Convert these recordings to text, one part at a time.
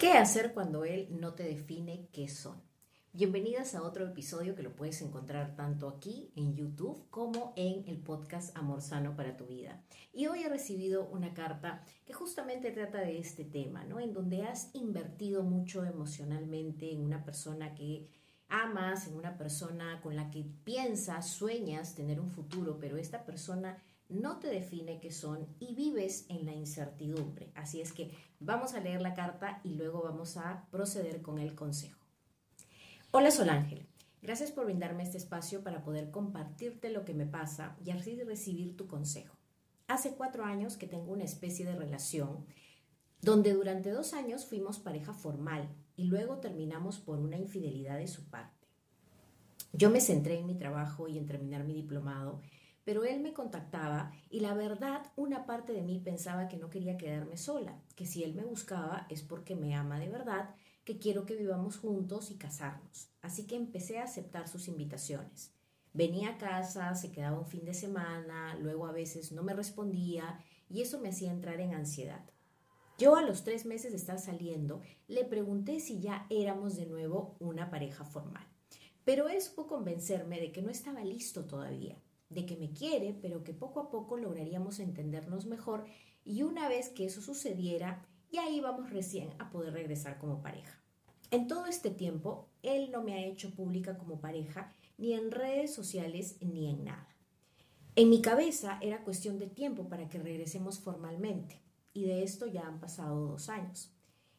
¿Qué hacer cuando él no te define qué son? Bienvenidas a otro episodio que lo puedes encontrar tanto aquí en YouTube como en el podcast Amor Sano para tu vida. Y hoy he recibido una carta que justamente trata de este tema, ¿no? En donde has invertido mucho emocionalmente en una persona que amas, en una persona con la que piensas, sueñas tener un futuro, pero esta persona no te define qué son y vives en la incertidumbre. Así es que vamos a leer la carta y luego vamos a proceder con el consejo. Hola Sol Ángel, gracias por brindarme este espacio para poder compartirte lo que me pasa y así recibir tu consejo. Hace cuatro años que tengo una especie de relación donde durante dos años fuimos pareja formal y luego terminamos por una infidelidad de su parte. Yo me centré en mi trabajo y en terminar mi diplomado pero él me contactaba y la verdad una parte de mí pensaba que no quería quedarme sola, que si él me buscaba es porque me ama de verdad, que quiero que vivamos juntos y casarnos. Así que empecé a aceptar sus invitaciones. Venía a casa, se quedaba un fin de semana, luego a veces no me respondía y eso me hacía entrar en ansiedad. Yo a los tres meses de estar saliendo le pregunté si ya éramos de nuevo una pareja formal, pero él supo convencerme de que no estaba listo todavía de que me quiere, pero que poco a poco lograríamos entendernos mejor y una vez que eso sucediera, ya íbamos recién a poder regresar como pareja. En todo este tiempo, él no me ha hecho pública como pareja, ni en redes sociales, ni en nada. En mi cabeza era cuestión de tiempo para que regresemos formalmente, y de esto ya han pasado dos años.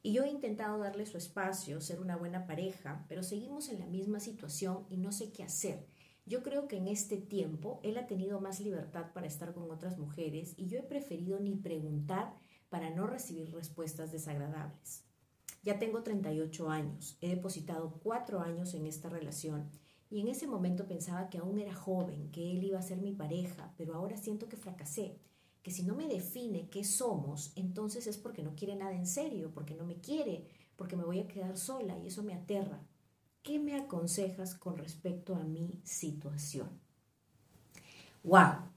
Y yo he intentado darle su espacio, ser una buena pareja, pero seguimos en la misma situación y no sé qué hacer yo creo que en este tiempo él ha tenido más libertad para estar con otras mujeres y yo he preferido ni preguntar para no recibir respuestas desagradables. Ya tengo 38 años, he depositado cuatro años en esta relación y en ese momento pensaba que aún era joven, que él iba a ser mi pareja, pero ahora siento que fracasé, que si no me define qué somos, entonces es porque no quiere nada en serio, porque no me quiere, porque me voy a quedar sola y eso me aterra. ¿Qué me aconsejas con respecto a mi situación? ¡Wow!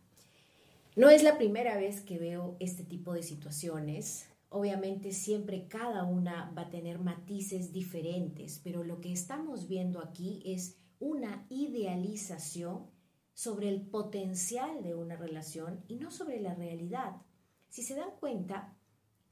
No es la primera vez que veo este tipo de situaciones. Obviamente siempre cada una va a tener matices diferentes, pero lo que estamos viendo aquí es una idealización sobre el potencial de una relación y no sobre la realidad. Si se dan cuenta,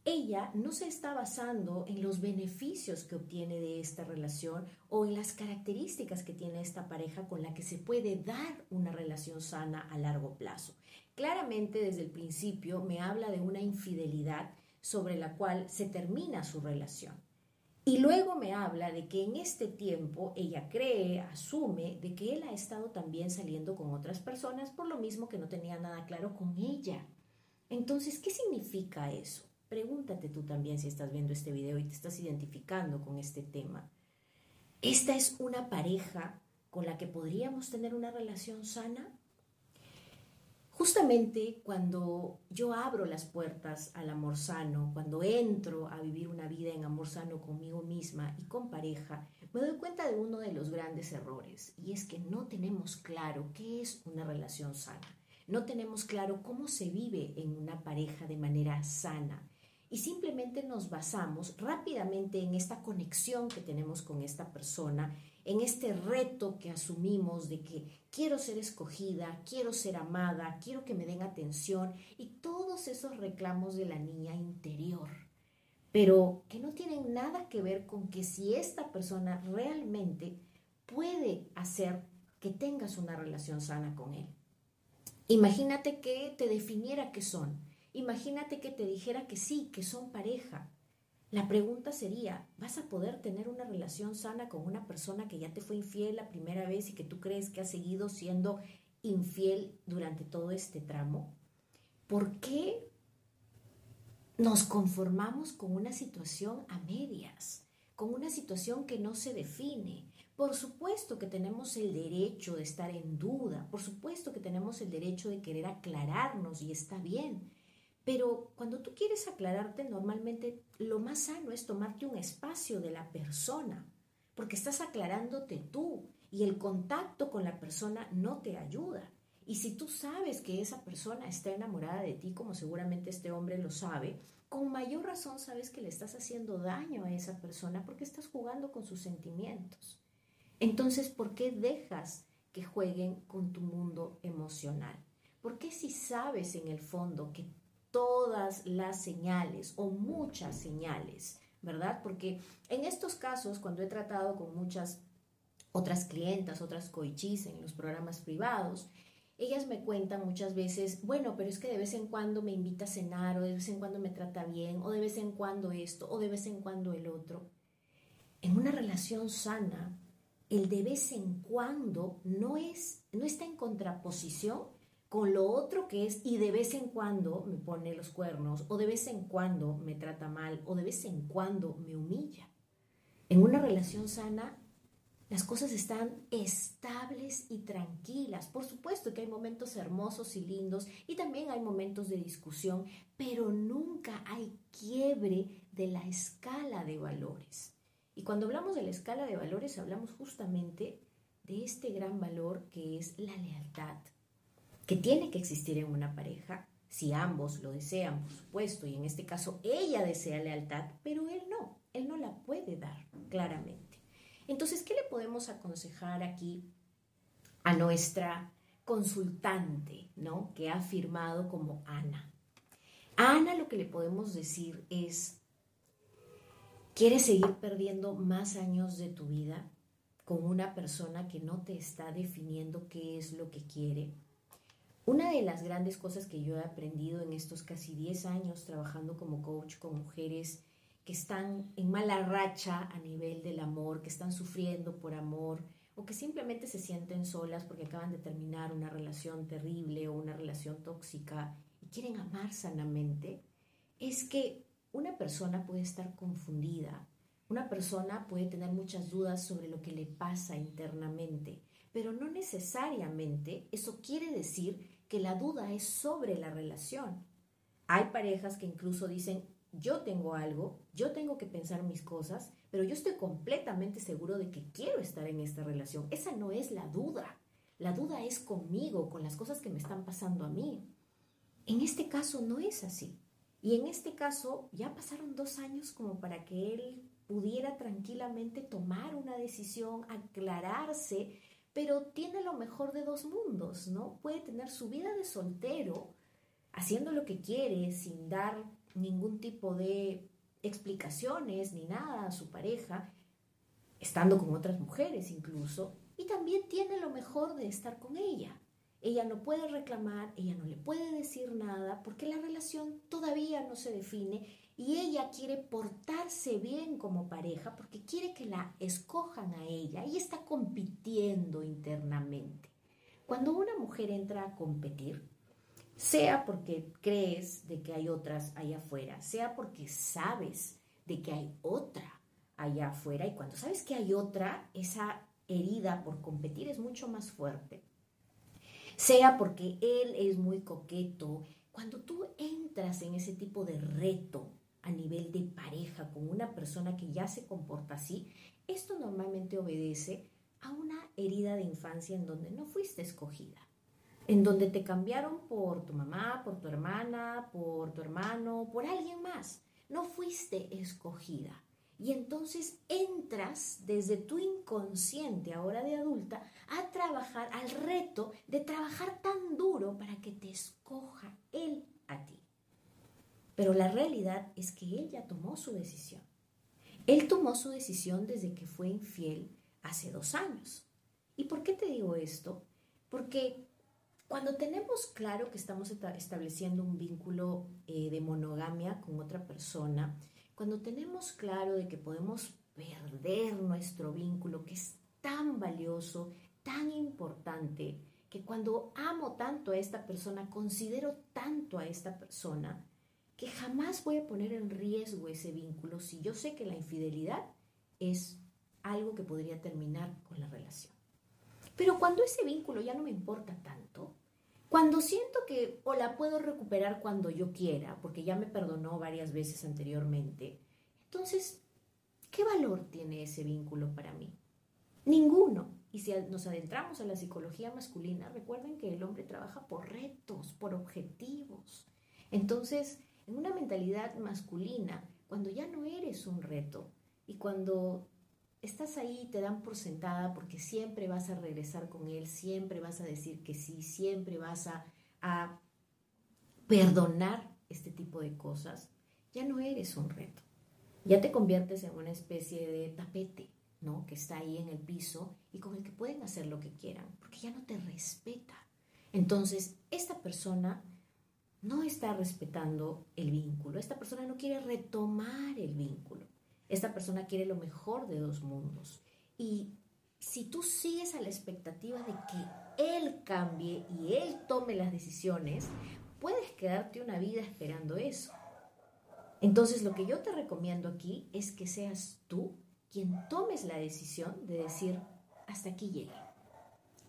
ella no se está basando en los beneficios que obtiene de esta relación o en las características que tiene esta pareja con la que se puede dar una relación sana a largo plazo. Claramente desde el principio me habla de una infidelidad sobre la cual se termina su relación. Y luego me habla de que en este tiempo ella cree, asume, de que él ha estado también saliendo con otras personas por lo mismo que no tenía nada claro con ella. Entonces, ¿qué significa eso? Pregúntate tú también si estás viendo este video y te estás identificando con este tema. ¿Esta es una pareja con la que podríamos tener una relación sana? Justamente cuando yo abro las puertas al amor sano, cuando entro a vivir una vida en amor sano conmigo misma y con pareja, me doy cuenta de uno de los grandes errores y es que no tenemos claro qué es una relación sana. No tenemos claro cómo se vive en una pareja de manera sana y simplemente nos basamos rápidamente en esta conexión que tenemos con esta persona, en este reto que asumimos de que quiero ser escogida, quiero ser amada, quiero que me den atención y todos esos reclamos de la niña interior, pero que no tienen nada que ver con que si esta persona realmente puede hacer que tengas una relación sana con él. Imagínate que te definiera qué son Imagínate que te dijera que sí, que son pareja. La pregunta sería, ¿vas a poder tener una relación sana con una persona que ya te fue infiel la primera vez y que tú crees que ha seguido siendo infiel durante todo este tramo? ¿Por qué nos conformamos con una situación a medias, con una situación que no se define? Por supuesto que tenemos el derecho de estar en duda, por supuesto que tenemos el derecho de querer aclararnos y está bien, pero cuando tú quieres aclararte, normalmente lo más sano es tomarte un espacio de la persona, porque estás aclarándote tú y el contacto con la persona no te ayuda. Y si tú sabes que esa persona está enamorada de ti, como seguramente este hombre lo sabe, con mayor razón sabes que le estás haciendo daño a esa persona porque estás jugando con sus sentimientos. Entonces, ¿por qué dejas que jueguen con tu mundo emocional? ¿Por qué si sabes en el fondo que todas las señales o muchas señales, ¿verdad? Porque en estos casos, cuando he tratado con muchas otras clientas, otras coichis en los programas privados, ellas me cuentan muchas veces, bueno, pero es que de vez en cuando me invita a cenar, o de vez en cuando me trata bien, o de vez en cuando esto, o de vez en cuando el otro. En una relación sana, el de vez en cuando no, es, no está en contraposición con lo otro que es y de vez en cuando me pone los cuernos o de vez en cuando me trata mal o de vez en cuando me humilla. En una relación sana las cosas están estables y tranquilas. Por supuesto que hay momentos hermosos y lindos y también hay momentos de discusión, pero nunca hay quiebre de la escala de valores. Y cuando hablamos de la escala de valores, hablamos justamente de este gran valor que es la lealtad, que tiene que existir en una pareja si ambos lo desean, por supuesto, y en este caso ella desea lealtad, pero él no, él no la puede dar claramente. Entonces, ¿qué le podemos aconsejar aquí a nuestra consultante, ¿no? Que ha firmado como Ana. A Ana lo que le podemos decir es, ¿Quieres seguir perdiendo más años de tu vida con una persona que no te está definiendo qué es lo que quiere? Una de las grandes cosas que yo he aprendido en estos casi 10 años trabajando como coach con mujeres que están en mala racha a nivel del amor, que están sufriendo por amor o que simplemente se sienten solas porque acaban de terminar una relación terrible o una relación tóxica y quieren amar sanamente, es que una persona puede estar confundida, una persona puede tener muchas dudas sobre lo que le pasa internamente, pero no necesariamente eso quiere decir que la duda es sobre la relación. Hay parejas que incluso dicen, yo tengo algo, yo tengo que pensar mis cosas, pero yo estoy completamente seguro de que quiero estar en esta relación. Esa no es la duda. La duda es conmigo, con las cosas que me están pasando a mí. En este caso no es así. Y en este caso ya pasaron dos años como para que él pudiera tranquilamente tomar una decisión, aclararse, pero tiene lo mejor de dos mundos, ¿no? Puede tener su vida de soltero, haciendo lo que quiere, sin dar ningún tipo de explicaciones ni nada a su pareja, estando con otras mujeres incluso, y también tiene lo mejor de estar con ella. Ella no puede reclamar, ella no le puede decir nada porque la relación todavía no se define y ella quiere portarse bien como pareja porque quiere que la escojan a ella y está compitiendo internamente. Cuando una mujer entra a competir, sea porque crees de que hay otras allá afuera, sea porque sabes de que hay otra allá afuera y cuando sabes que hay otra, esa herida por competir es mucho más fuerte sea porque él es muy coqueto. Cuando tú entras en ese tipo de reto a nivel de pareja con una persona que ya se comporta así, esto normalmente obedece a una herida de infancia en donde no fuiste escogida, en donde te cambiaron por tu mamá, por tu hermana, por tu hermano, por alguien más. No fuiste escogida. Y entonces entras desde tu inconsciente, ahora de adulta, a trabajar al reto de trabajar tan duro para que te escoja él a ti. Pero la realidad es que él ya tomó su decisión. Él tomó su decisión desde que fue infiel hace dos años. ¿Y por qué te digo esto? Porque cuando tenemos claro que estamos estableciendo un vínculo eh, de monogamia con otra persona, cuando tenemos claro de que podemos perder nuestro vínculo, que es tan valioso, tan importante, que cuando amo tanto a esta persona, considero tanto a esta persona, que jamás voy a poner en riesgo ese vínculo si yo sé que la infidelidad es algo que podría terminar con la relación. Pero cuando ese vínculo ya no me importa tanto, cuando siento que o la puedo recuperar cuando yo quiera, porque ya me perdonó varias veces anteriormente, entonces, ¿qué valor tiene ese vínculo para mí? Ninguno. Y si nos adentramos a la psicología masculina, recuerden que el hombre trabaja por retos, por objetivos. Entonces, en una mentalidad masculina, cuando ya no eres un reto y cuando estás ahí te dan por sentada porque siempre vas a regresar con él, siempre vas a decir que sí, siempre vas a, a perdonar este tipo de cosas, ya no eres un reto. Ya te conviertes en una especie de tapete, ¿no? Que está ahí en el piso y con el que pueden hacer lo que quieran, porque ya no te respeta. Entonces, esta persona no está respetando el vínculo, esta persona no quiere retomar el vínculo, esta persona quiere lo mejor de dos mundos. Y si tú sigues a la expectativa de que él cambie y él tome las decisiones, puedes quedarte una vida esperando eso. Entonces lo que yo te recomiendo aquí es que seas tú quien tomes la decisión de decir, hasta aquí llegué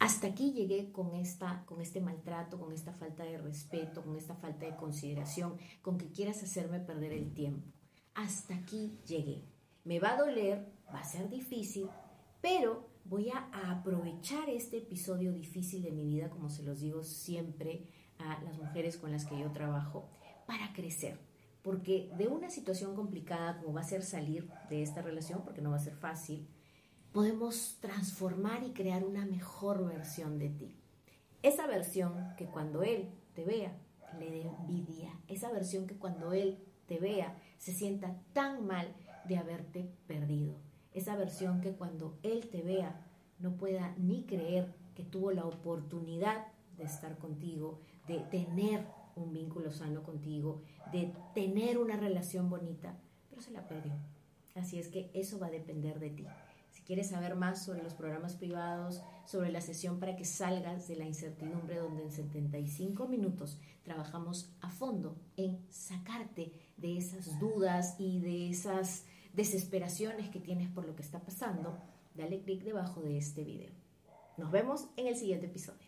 hasta aquí llegué con, esta, con este maltrato, con esta falta de respeto, con esta falta de consideración, con que quieras hacerme perder el tiempo. Hasta aquí llegué. Me va a doler, va a ser difícil, pero voy a aprovechar este episodio difícil de mi vida, como se los digo siempre a las mujeres con las que yo trabajo, para crecer. Porque de una situación complicada como va a ser salir de esta relación, porque no va a ser fácil, podemos transformar y crear una mejor versión de ti. Esa versión que cuando Él te vea, le dé envidia. Esa versión que cuando Él te vea, se sienta tan mal de haberte perdido. Esa versión que cuando Él te vea, no pueda ni creer que tuvo la oportunidad de estar contigo, de tener un vínculo sano contigo, de tener una relación bonita, pero se la perdió. Así es que eso va a depender de ti quieres saber más sobre los programas privados, sobre la sesión para que salgas de la incertidumbre donde en 75 minutos trabajamos a fondo en sacarte de esas dudas y de esas desesperaciones que tienes por lo que está pasando, dale clic debajo de este video. Nos vemos en el siguiente episodio.